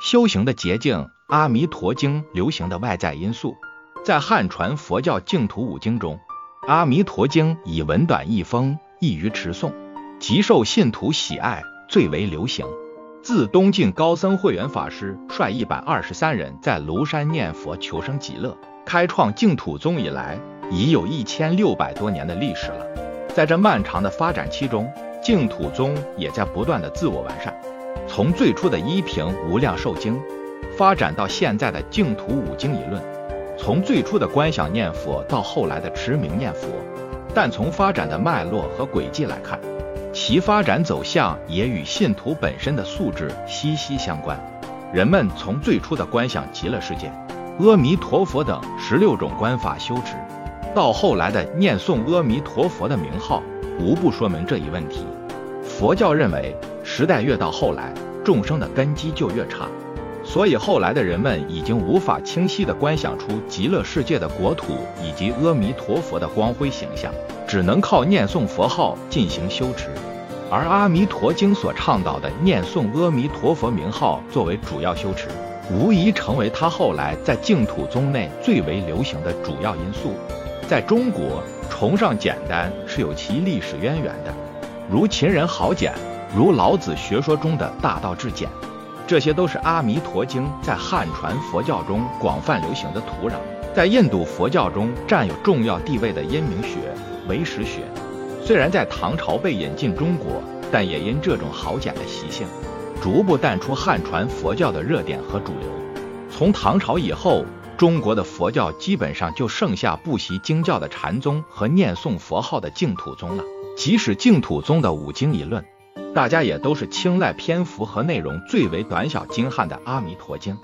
修行的捷径，《阿弥陀经》流行的外在因素，在汉传佛教净土五经中，《阿弥陀经》以文短易风，易于持诵，极受信徒喜爱，最为流行。自东晋高僧慧远法师率一百二十三人在庐山念佛求生极乐，开创净土宗以来，已有一千六百多年的历史了。在这漫长的发展期中，净土宗也在不断的自我完善。从最初的一品无量寿经，发展到现在的净土五经理论；从最初的观想念佛到后来的持名念佛，但从发展的脉络和轨迹来看，其发展走向也与信徒本身的素质息息相关。人们从最初的观想极乐世界、阿弥陀佛等十六种观法修持，到后来的念诵阿弥陀佛的名号，无不说明这一问题。佛教认为，时代越到后来，众生的根基就越差，所以后来的人们已经无法清晰地观想出极乐世界的国土以及阿弥陀佛的光辉形象，只能靠念诵佛号进行修持。而《阿弥陀经》所倡导的念诵阿弥陀佛名号作为主要修持，无疑成为他后来在净土宗内最为流行的主要因素。在中国，崇尚简单是有其历史渊源的。如秦人豪简，如老子学说中的大道至简，这些都是《阿弥陀经》在汉传佛教中广泛流行的土壤。在印度佛教中占有重要地位的阴明学、唯识学，虽然在唐朝被引进中国，但也因这种豪简的习性，逐步淡出汉传佛教的热点和主流。从唐朝以后，中国的佛教基本上就剩下不习经教的禅宗和念诵佛号的净土宗了。即使净土宗的五经一论，大家也都是青睐篇幅和内容最为短小精悍的《阿弥陀经》。